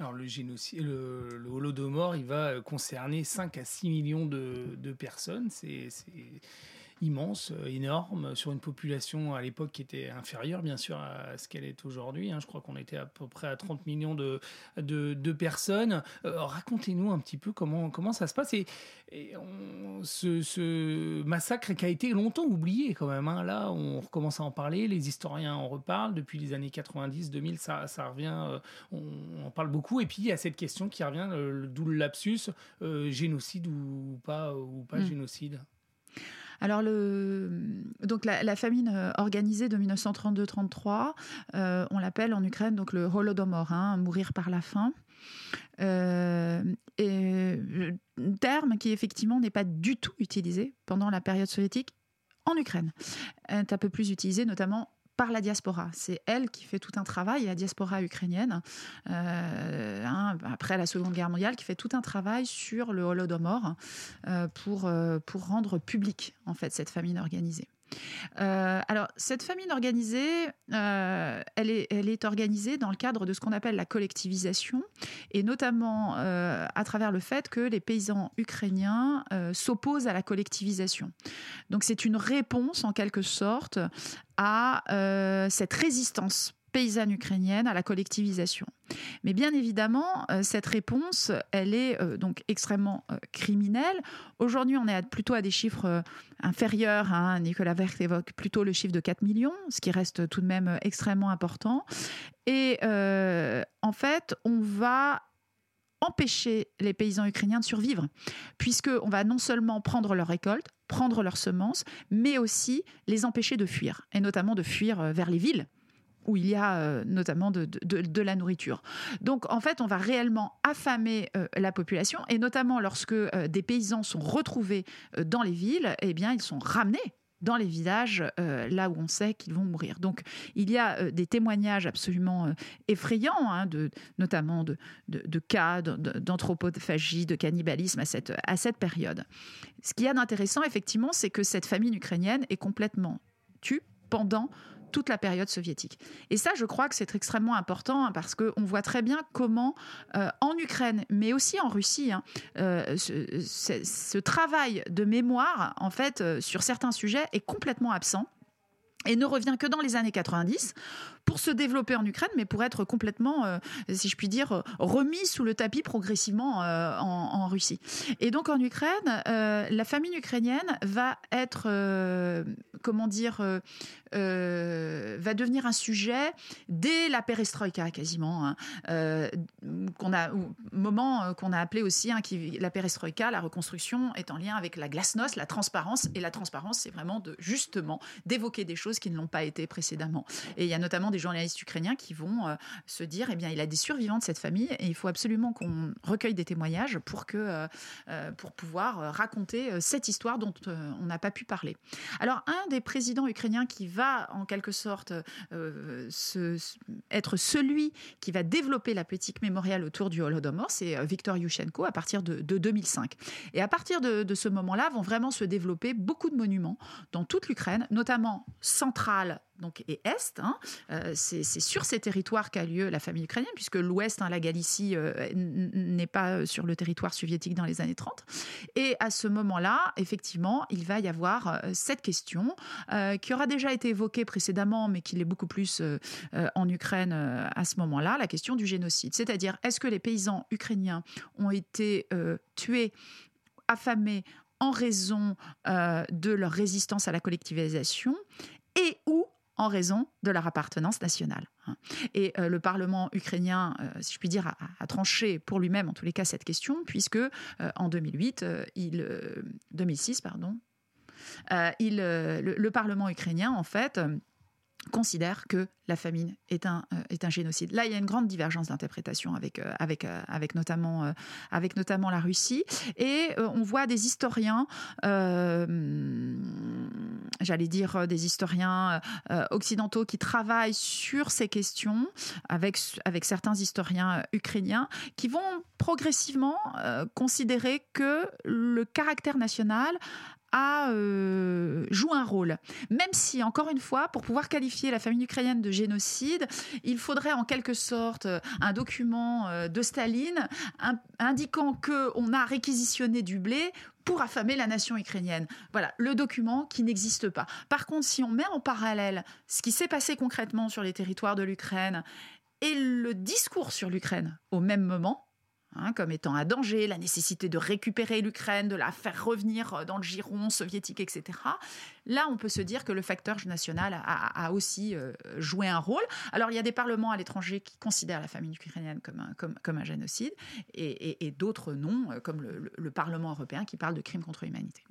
Alors le génocide, le, le, holodomor, il va concerner 5 à 6 millions de, de personnes. C'est immense, euh, énorme, sur une population à l'époque qui était inférieure, bien sûr, à ce qu'elle est aujourd'hui. Hein. Je crois qu'on était à peu près à 30 millions de, de, personnes. Euh, racontez-nous un petit peu comment, comment ça se passe. Et, ce, massacre qui a été longtemps oublié quand même. Hein. Là, on recommence à en parler, les historiens en reparlent. Depuis les années 90, 2000, ça, ça revient, euh, on, en parle beaucoup. Et puis, il y a cette question qui revient, d'où le lapsus, génocide ou pas, ou pas hmm. génocide alors, le, donc la, famine euh, organisée de 1932-33, euh, on l'appelle en Ukraine donc le Holodomor, hein, mourir par la faim. Euh, terme qui effectivement n'est pas du tout utilisé pendant la période soviétique en Ukraine. Est un peu plus utilisé notamment par la diaspora. C'est elle qui fait tout un travail, la diaspora ukrainienne, euh, hein, après la Seconde Guerre mondiale, qui fait tout un travail sur le Holodomor euh, pour, euh, pour rendre public en fait cette famine organisée. Alors, cette famine organisée, elle, est, elle est organisée dans le cadre de ce qu'on appelle la collectivisation, et notamment à travers le fait que les paysans ukrainiens s'opposent à la collectivisation. Donc, c'est une réponse, en quelque sorte, à cette résistance paysanne ukrainienne à la collectivisation. Mais bien évidemment, euh, cette réponse, elle est euh, donc extrêmement euh, criminelle. Aujourd'hui, on est plutôt à des chiffres inférieurs. Hein. Nicolas Vert évoque plutôt le chiffre de 4 millions, ce qui reste tout de même extrêmement important. Et en fait, on va empêcher les paysans ukrainiens de survivre, puisqu'on va non seulement prendre leurs récoltes, prendre leurs semences, mais aussi les empêcher de fuir, et notamment de fuir vers les villes où il y a euh, notamment de, de, la nourriture. Donc en fait, on va réellement affamer euh, la population et notamment lorsque euh, des paysans sont retrouvés dans les villes, eh bien ils sont ramenés dans les villages, là où on sait qu'ils vont mourir. Donc il y a des témoignages absolument effrayants, hein, de, notamment de, de cas d'anthropophagie, de cannibalisme à cette, à cette période. Ce qu'il y a d'intéressant, effectivement, c'est que cette famine ukrainienne est complètement tue pendant toute la période soviétique. Et ça, je crois que c'est extrêmement important hein, parce qu'on voit très bien comment, euh, en Ukraine, mais aussi en Russie, hein, euh, ce, travail de mémoire, en fait, euh, sur certains sujets, est complètement absent et ne revient que dans les années 90 pour se développer en Ukraine, mais pour être complètement, euh, si je puis dire, remis sous le tapis progressivement euh, en, Russie. Et donc en Ukraine, euh, la famine ukrainienne va être, comment dire, va devenir un sujet dès la perestroïka quasiment, hein. qu'on a, moment qu'on a appelé aussi hein, la perestroïka, la reconstruction est en lien avec la glasnost, la transparence, et la transparence, c'est vraiment de justement d'évoquer des choses qui ne l'ont pas été précédemment. Et il y a notamment des journalistes ukrainiens qui vont euh, se dire, eh bien, il a des survivants de cette famille et il faut absolument qu'on recueille des témoignages pour que, euh, euh, pour pouvoir raconter cette histoire dont on n'a pas pu parler. Alors, un des présidents ukrainiens qui va en quelque sorte être celui qui va développer la politique mémoriale autour du Holodomor, c'est Viktor Yushchenko à partir de, 2005. Et à partir de, de ce moment-là, vont vraiment se développer beaucoup de monuments dans toute l'Ukraine, notamment centrale donc, et Est. Hein. Euh, c'est sur ces territoires qu'a lieu la famille ukrainienne, puisque l'Ouest, hein, la Galicie, euh, n'est pas sur le territoire soviétique dans les années 30. Et à ce moment-là, effectivement, il va y avoir euh, cette question qui aura déjà été évoquée précédemment, mais qui l'est beaucoup plus en Ukraine à ce moment-là, la question du génocide. C'est-à-dire, est-ce que les paysans ukrainiens ont été tués affamés en raison de leur résistance à la collectivisation? En raison de leur appartenance nationale. Hein. Et euh, le Parlement ukrainien, euh, si je puis dire, a, tranché pour lui-même, en tous les cas, cette question, puisque euh, en 2008, il, 2006, pardon, il, le, Parlement ukrainien, en fait, considère que la famine est un, génocide. Là, il y a une grande divergence d'interprétation avec, avec, avec, avec notamment la Russie. Et on voit des historiens, j'allais dire des historiens occidentaux qui travaillent sur ces questions avec, avec certains historiens ukrainiens qui vont progressivement considérer que le caractère national euh, joue un rôle. Même si, encore une fois, pour pouvoir qualifier la famine ukrainienne de génocide, il faudrait en quelque sorte un document euh, de Staline indiquant qu'on a réquisitionné du blé pour affamer la nation ukrainienne. Voilà, le document qui n'existe pas. Par contre, si on met en parallèle ce qui s'est passé concrètement sur les territoires de l'Ukraine et le discours sur l'Ukraine au même moment, Hein, comme étant un danger, la nécessité de récupérer l'Ukraine, de la faire revenir euh, dans le giron soviétique, etc. Là, on peut se dire que le facteur national a, aussi euh, joué un rôle. Alors, il y a des parlements à l'étranger qui considèrent la famine ukrainienne comme un, génocide, et, d'autres non, euh, comme le, le Parlement européen qui parle de crimes contre l'humanité.